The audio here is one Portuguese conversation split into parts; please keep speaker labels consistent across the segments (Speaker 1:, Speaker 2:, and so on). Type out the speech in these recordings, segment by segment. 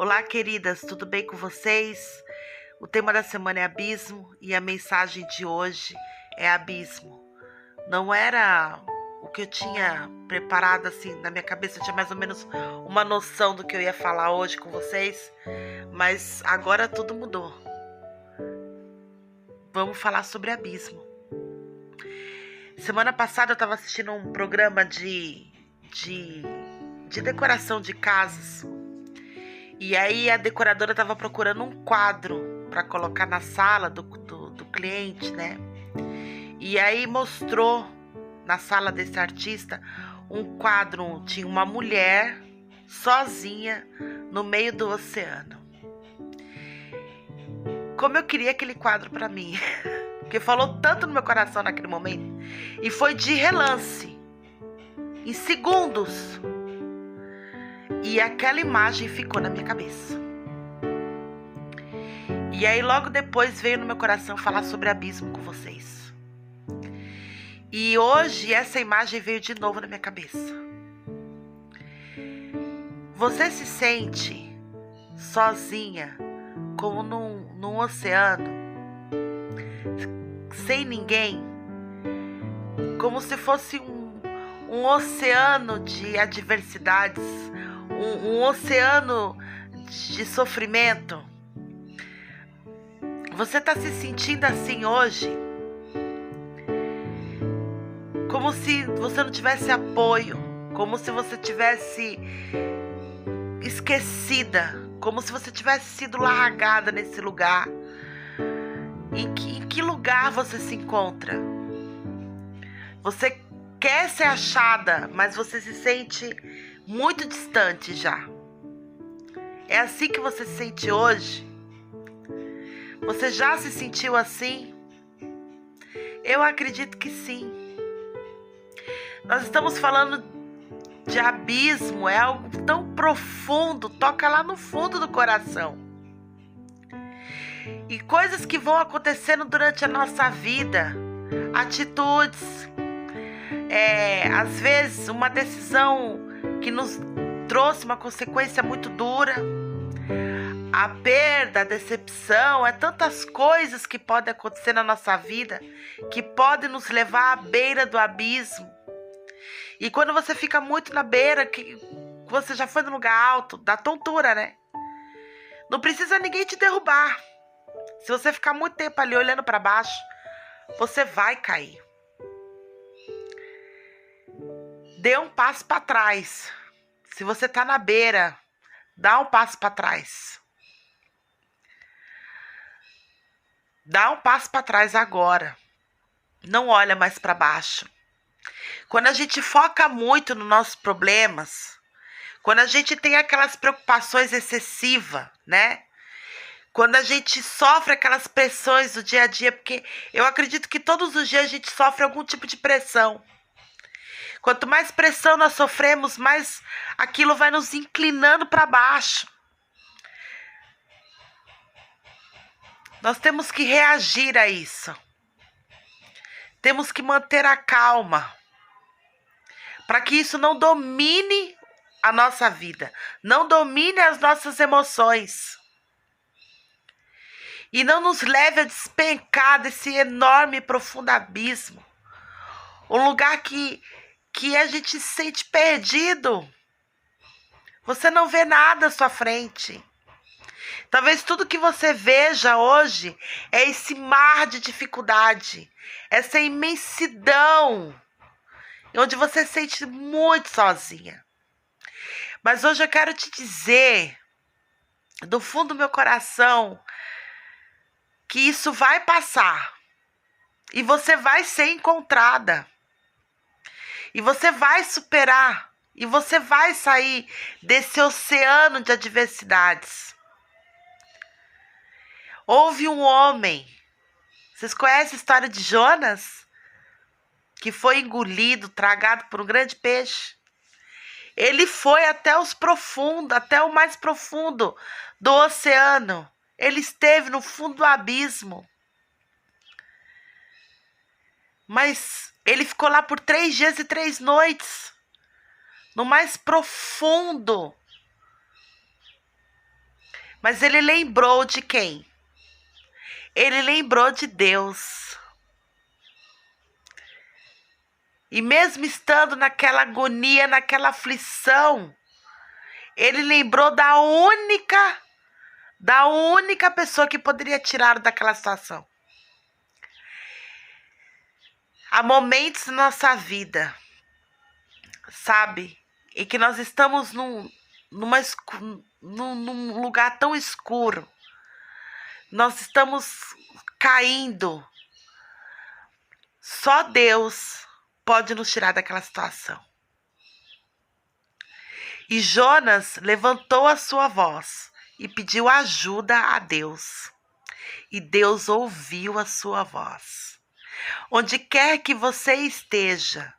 Speaker 1: Olá, queridas, tudo bem com vocês? O tema da semana é abismo e a mensagem de hoje é abismo. Não era o que eu tinha preparado assim na minha cabeça, eu tinha mais ou menos uma noção do que eu ia falar hoje com vocês, mas agora tudo mudou. Vamos falar sobre abismo. Semana passada eu estava assistindo um programa de, de, de decoração de casas e aí a decoradora estava procurando um quadro para colocar na sala do, do, do cliente, né? E aí mostrou na sala desse artista um quadro, tinha uma mulher sozinha no meio do oceano. Como eu queria aquele quadro para mim, porque falou tanto no meu coração naquele momento e foi de relance, em segundos. E aquela imagem ficou na minha cabeça. E aí logo depois veio no meu coração falar sobre abismo com vocês. E hoje essa imagem veio de novo na minha cabeça. Você se sente sozinha, como num, num oceano, sem ninguém, como se fosse um, um oceano de adversidades, um, um oceano de sofrimento. Você está se sentindo assim hoje? Como se você não tivesse apoio, como se você tivesse esquecida, como se você tivesse sido largada nesse lugar. Em que, em que lugar você se encontra? Você quer ser achada, mas você se sente muito distante já. É assim que você se sente hoje? Você já se sentiu assim? Eu acredito que sim. Nós estamos falando de abismo, é algo tão profundo, toca lá no fundo do coração. E coisas que vão acontecendo durante a nossa vida, atitudes, é, às vezes uma decisão que nos trouxe uma consequência muito dura. A perda, a decepção, é tantas coisas que podem acontecer na nossa vida que podem nos levar à beira do abismo. E quando você fica muito na beira, que você já foi no lugar alto, da tontura, né? Não precisa ninguém te derrubar. Se você ficar muito tempo ali olhando para baixo, você vai cair. Dê um passo para trás. Se você está na beira, dá um passo para trás. Dá um passo para trás agora. Não olha mais para baixo. Quando a gente foca muito nos nossos problemas, quando a gente tem aquelas preocupações excessivas, né? Quando a gente sofre aquelas pressões do dia a dia, porque eu acredito que todos os dias a gente sofre algum tipo de pressão. Quanto mais pressão nós sofremos, mais aquilo vai nos inclinando para baixo. Nós temos que reagir a isso. Temos que manter a calma para que isso não domine a nossa vida, não domine as nossas emoções e não nos leve a despencar desse enorme e profundo abismo. Um lugar que que a gente se sente perdido. Você não vê nada à sua frente. Talvez tudo que você veja hoje é esse mar de dificuldade, essa imensidão, onde você se sente muito sozinha. Mas hoje eu quero te dizer, do fundo do meu coração, que isso vai passar e você vai ser encontrada. E você vai superar. E você vai sair desse oceano de adversidades. Houve um homem. Vocês conhecem a história de Jonas? Que foi engolido, tragado por um grande peixe. Ele foi até os profundos, até o mais profundo do oceano. Ele esteve no fundo do abismo. Mas ele ficou lá por três dias e três noites, no mais profundo Mas ele lembrou de quem? Ele lembrou de Deus. E mesmo estando naquela agonia, naquela aflição, ele lembrou da única, da única pessoa que poderia tirá-lo daquela situação. Há momentos na nossa vida, sabe, em que nós estamos num, numa, num, num lugar tão escuro, nós estamos caindo. Só Deus pode nos tirar daquela situação. E Jonas levantou a sua voz e pediu ajuda a Deus. E Deus ouviu a sua voz. Onde quer que você esteja,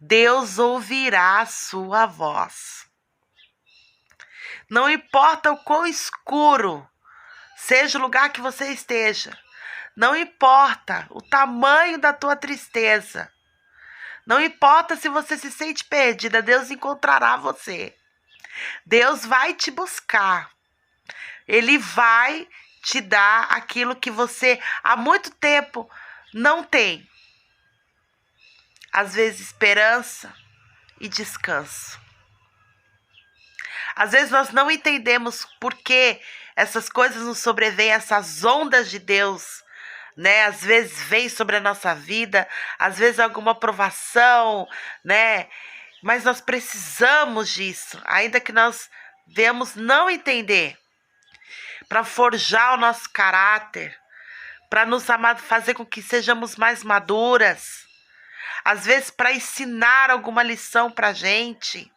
Speaker 1: Deus ouvirá a sua voz. Não importa o quão escuro seja o lugar que você esteja, não importa o tamanho da tua tristeza, não importa se você se sente perdida, Deus encontrará você. Deus vai te buscar. Ele vai te dar aquilo que você há muito tempo não tem. Às vezes, esperança e descanso. Às vezes nós não entendemos por que essas coisas nos sobrevêm, essas ondas de Deus né? Às vezes vem sobre a nossa vida, às vezes alguma provação, né? Mas nós precisamos disso, ainda que nós vemos não entender, para forjar o nosso caráter, para nos fazer com que sejamos mais maduras, às vezes para ensinar alguma lição para gente,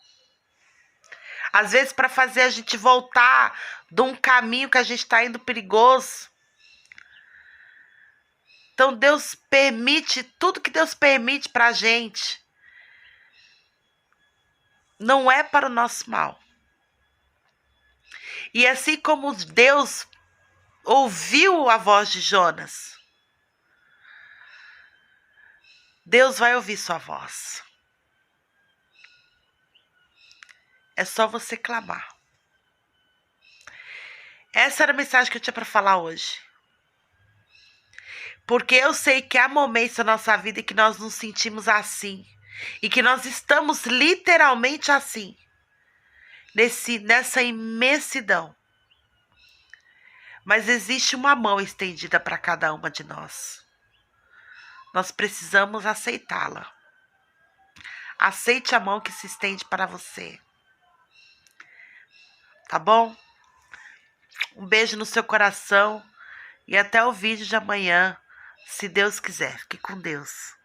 Speaker 1: às vezes para fazer a gente voltar de um caminho que a gente está indo perigoso. Então Deus permite, tudo que Deus permite para a gente, não é para o nosso mal. E assim como Deus ouviu a voz de Jonas, Deus vai ouvir sua voz. É só você clamar. Essa era a mensagem que eu tinha para falar hoje. Porque eu sei que há momentos na nossa vida que nós nos sentimos assim. E que nós estamos literalmente assim. Nesse, nessa imensidão. Mas existe uma mão estendida para cada uma de nós. Nós precisamos aceitá-la. Aceite a mão que se estende para você. Tá bom? Um beijo no seu coração e até o vídeo de amanhã se Deus quiser. Fique com Deus.